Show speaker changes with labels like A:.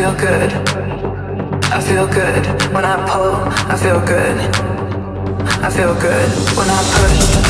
A: feel good. I feel good when I pull. I feel good. I feel good when I push.